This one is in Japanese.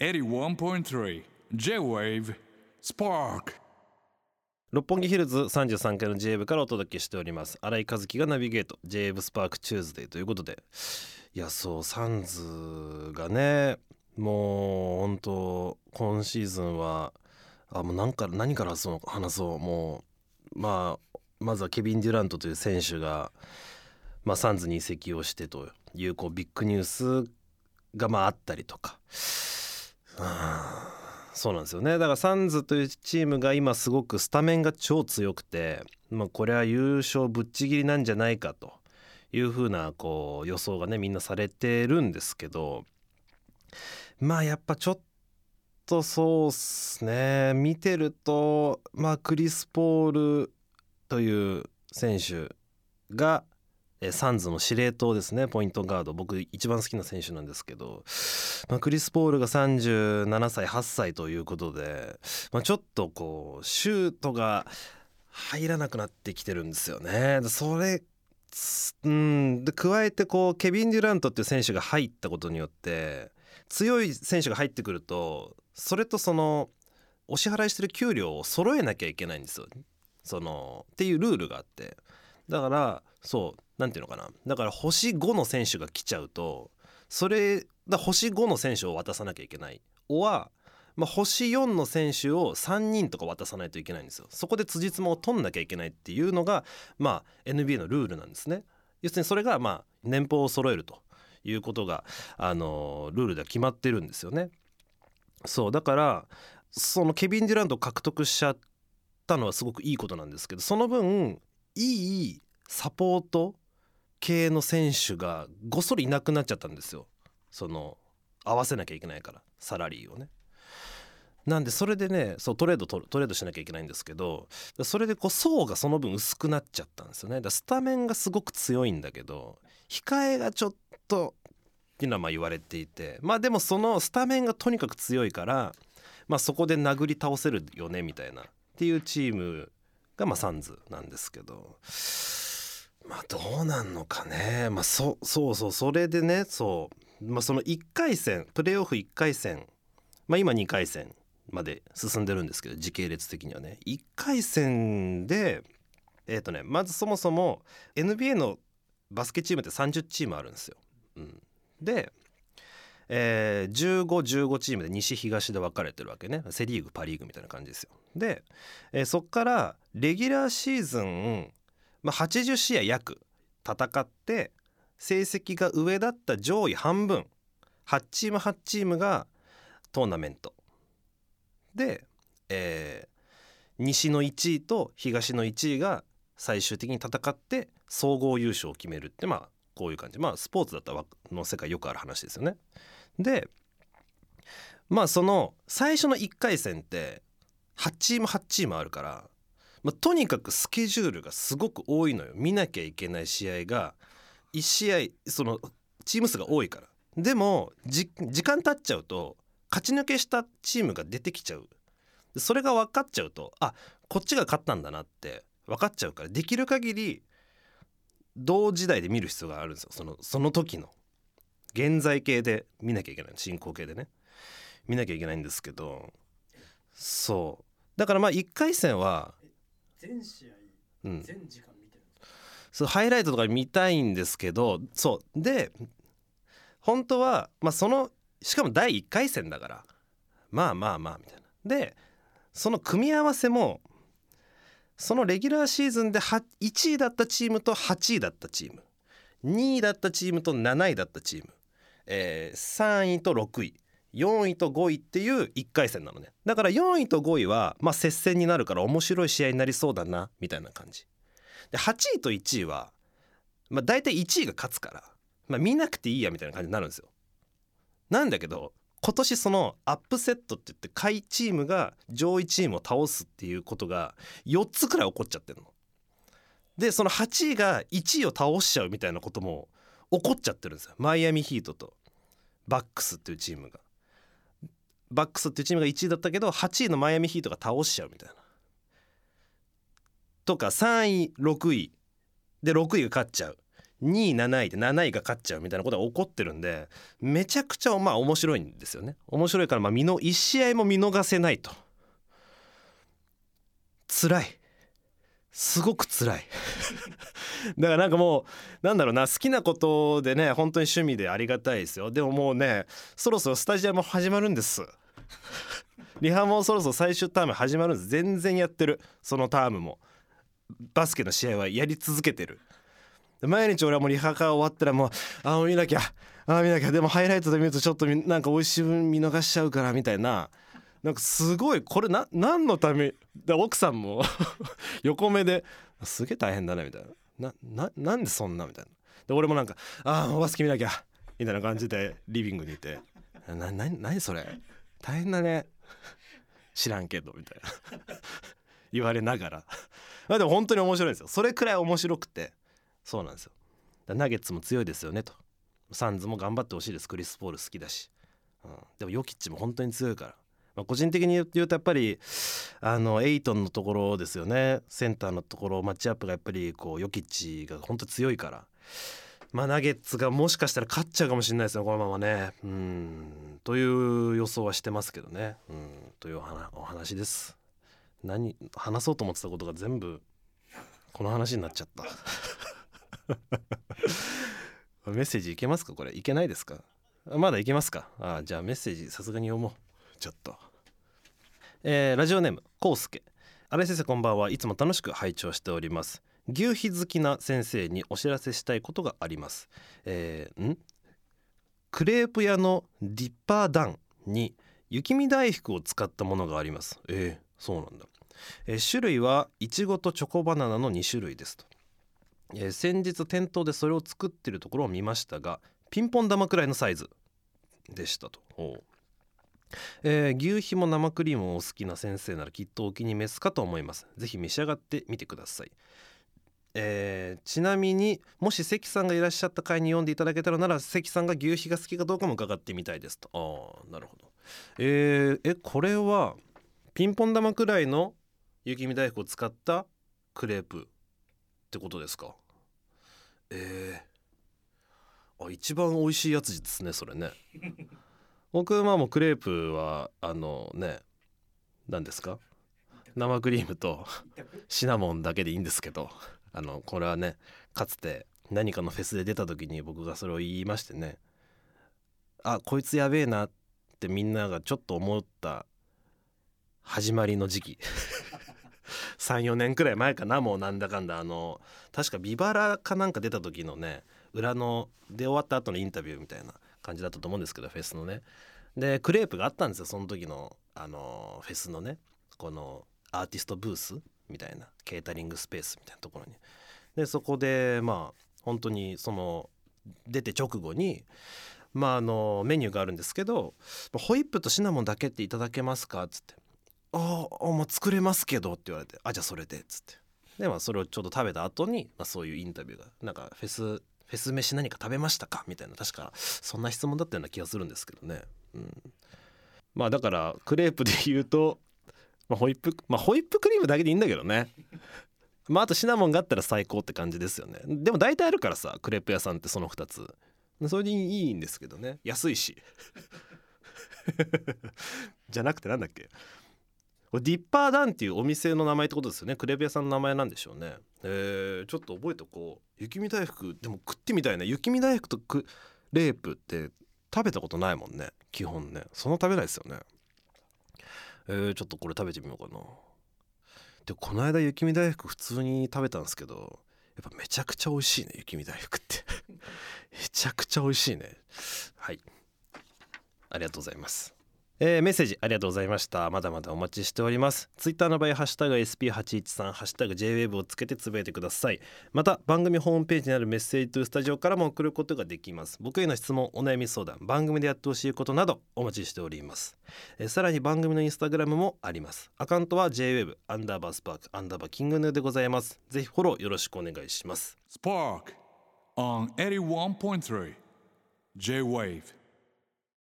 81.3 J-Wave Spark. 六本木ヒルズ33階の j 部からお届けしております。新井和樹がナビゲート j ブスパークチューズデーということで。いやそうサンズがねもう本当今シーズンはあもう何から何からその話そう。もうまあまずはケビン・デュラントという選手が、まあ、サンズに移籍をしてというこうビッグニュースがまああったりとか。そうなんですよね。だからサンズというチームが今すごくスタメンが超強くて、まあ、これは優勝ぶっちぎりなんじゃないかというふうなこう予想がねみんなされてるんですけどまあやっぱちょっとそうっすね。見てるとまあクリス・ポールという選手がえサンズの司令塔ですね。ポイントガード。僕一番好きな選手なんですけど、まあ、クリス・ポールが37歳8歳ということで、まあ、ちょっとこうシュートが入らなくなってきてるんですよね。それうん。で加えてこうケビン・デュラントっていう選手が入ったことによって強い選手が入ってくるとそれとそのお支払いしてる給料を揃えなきゃいけないんですよ。そのっていうルールがあって。だからそう何ていうのかな。だから星5の選手が来ちゃうとそれだ星5の選手を渡さなきゃいけない。おは、まあ、星4の選手を3人とか渡さないといけないんですよ。そこで辻褄を取んなきゃいけないっていうのが、まあ、NBA のルールなんですね。要するにそれがまあ年俸を揃えるということがあのルールでは決まってるんですよね。そうだからそのケビン・デュラントを獲得しちゃったのはすごくいいことなんですけどその分いいサポート系の選手がごっそりいなくなっちゃったんですよ。その合わせなきゃいけないからサラリーをね。なんでそれでねそうトレードトレードしなきゃいけないんですけどそれでこう層がその分薄くなっちゃったんですよね。だスタメンがすごく強いんだけど控えがちょっとっていうのはまあ言われていて。まあでもそのスタメンがとにかく強いからまあそこで殴り倒せるよねみたいな。っていうチームがまあサンズなんですけど。まあどうなんのかね。まあそそうそう。それでねそう。まあその1回戦プレーオフ1回戦。まあ今2回戦まで進んでるんですけど時系列的にはね。1回戦でえっ、ー、とねまずそもそも NBA のバスケチームって30チームあるんですよ。うん、で、えー、1515チームで西東で分かれてるわけね。セ・リーグパ・リーグみたいな感じですよ。で、えー、そっからレギュラーシーズンまあ、80試合約戦って成績が上だった上位半分8チーム8チームがトーナメントで、えー、西の1位と東の1位が最終的に戦って総合優勝を決めるってまあこういう感じまあスポーツだったらの世界よくある話ですよね。でまあその最初の1回戦って8チーム8チームあるからまあ、とにかくスケジュールがすごく多いのよ。見なきゃいけない試合が1試合そのチーム数が多いから。でも時間経っちゃうと勝ち抜けしたチームが出てきちゃう。それが分かっちゃうとあこっちが勝ったんだなって分かっちゃうからできる限り同時代で見る必要があるんですよ。そのその時の。現在形で見なきゃいけない。進行形でね。見なきゃいけないんですけど。そう。だからまあ1回戦は全試合、うん、全時間見てるんですそうハイライトとか見たいんですけどそう。で本当はまあそのしかも第1回戦だからまあまあまあみたいな。でその組み合わせもそのレギュラーシーズンで1位だったチームと8位だったチーム2位だったチームと7位だったチーム、えー、3位と6位4位と5位っていう1回戦なのねだから4位と5位はまあ接戦になるから面白い試合になりそうだなみたいな感じで8位と1位はまあ大体1位が勝つからまあ見なくていいやみたいな感じになるんですよなんだけど今年そのアップセットって言って下位チームが上位チームを倒すっていうことが4つくらい起こっちゃってるの。でその8位が1位を倒しちゃうみたいなことも起こっちゃってるんですよマイアミヒートとバックスっていうチームが。バックスっていうチームが1位だったけど8位のマイアミヒートが倒しちゃうみたいな。とか3位6位。で6位が勝っちゃう。2位7位で7位が勝っちゃうみたいなことが起こってるんでめちゃくちゃまあ面白いんですよね。面白いからまあ見の1試合も見逃せないと。辛い。すごく辛い。だからなんかもうなんだろうな好きなことでね本当に趣味でありがたいですよ。でももうねそろそろスタジアム始まるんです。リハもそろそろ最終ターム始まるんです。全然やってる。そのタームも。バスケの試合はやり続けてる。毎日俺はもうリハが終わったらもうああ見なきゃ。ああ見なきゃ。でもハイライトで見るとちょっとなんか美味しい分見逃しちゃうからみたいな。なんかすごい。これな何のため？だ奥さんも。横目で。すげえ大変だねみたいな。ななんでそんな？みたいな。で俺もなんかああバスケ見なきゃ。みたいな感じでリビングにいて。な何それ？大変だね。知らんけどみたいな。言われながら。まあでも本当に面白いんですよ。それくらい面白くて。そうなんですよ。ナゲッツも強いですよねと。サンズも頑張ってほしいです。クリス・ポール好きだし、うん、でもヨキッチも本当に強いから、まあ、個人的に言うとやっぱりあのエイトンのところですよね。センターのところマッチアップがやっぱりこうヨキッチが本当強いから。まあナゲッツがもしかしたら勝っちゃうかもしれないですよこのままね。うん。という予想はしてますけどね。うん。というお話です。何話そうと思ってたことが全部この話になっちゃった。メッセージいけますか？これ。いけないですか？まだいけますか？あじゃあメッセージさすがに読もう。ちょっと。えー、ラジオネームこうすけ新井先生こんばんは。いつも楽しく拝聴しております。牛皮好きな先生にお知らせしたいことがあります。えー、ん？クレープ屋のディッパーダンに雪見大福を使ったものがあります。えー、そうなんだ、えー、種類はいちごとチョコバナナの2種類ですと。えー、先日店頭でそれを作ってるところを見ましたがピンポン玉くらいのサイズでしたと。えー、牛皮も生クリームをお好きな先生ならきっとお気に召すかと思います。ぜひ召し上がってみてください、えー、ちなみにもし関さんがいらっしゃった回に読んでいただけたらなら関さんが牛皮が好きかどうかも伺ってみたいですと。ああなるほど。えー、えこれはピンポン玉くらいの雪見大福を使ったクレープってことですか？えー、あ一番美味しいやつですねそれね。僕はもうクレープはあのね何ですか？生クリームとシナモンだけでいいんですけどあのこれはねかつて何かのフェスで出た時に僕がそれを言いましてねあこいつやべえなってみんながちょっと思った始まりの時期。34年くらい前かなもうなんだかんだ。あの確かビバラかなんか出た時のね裏ので終わった後のインタビューみたいな感じだったと思うんですけどフェスのね。でクレープがあったんですよその時のあのフェスのねこのアーティストブース。みたいなケータリングスペースみたいなところに。でそこでまあ本当にその出て直後にまああのメニューがあるんですけどホイップとシナモンだけっていただけますかっつって。ああもう作れますけど」って言われて「あじゃあそれで」っつって。でまあそれをちょうど食べた後にまあそういうインタビューがなんかフェスフェス飯何か食べましたかみたいな確かそんな質問だったような気がするんですけどね、うん、まあだからクレープで言うと、まあ、ホイップまあホイップクリームだけでいいんだけどね。まああとシナモンがあったら最高って感じですよね。でも大体あるからさクレープ屋さんってその2つ。それでいいんですけどね。安いし。じゃなくてなんだっけ。これディッパーダンっていうお店の名前ってことですよね。クレープ屋さんの名前なんでしょうね。えー、ちょっと覚えておこう。雪見大福でも食ってみたいな。雪見大福とクレープって食べたことないもんね。基本ね。そんな食べないですよね。えー、ちょっとこれ食べてみようかな。でこの間雪見大福普通に食べたんですけどやっぱめちゃくちゃ美味しいね雪見大福って。めちゃくちゃ美味しいね。はい。ありがとうございますえー、メッセージありがとうございました。まだまだお待ちしております。ツイッターの場合ハッシュタグ SP813 ハッシュタグ JWAVE をつけてつぶやいてください。また番組ホームページにあるメッセージとスタジオからも送ることができます。僕への質問お悩み相談番組でやってほしいことなどお待ちしております、えー、さらに番組のインスタグラムもあります。アカウントは JWAVE アンダーバースパークアンダーバーキングヌーでございます。ぜひフォローよろしくお願いします。Spark on 81.3 J-Wave.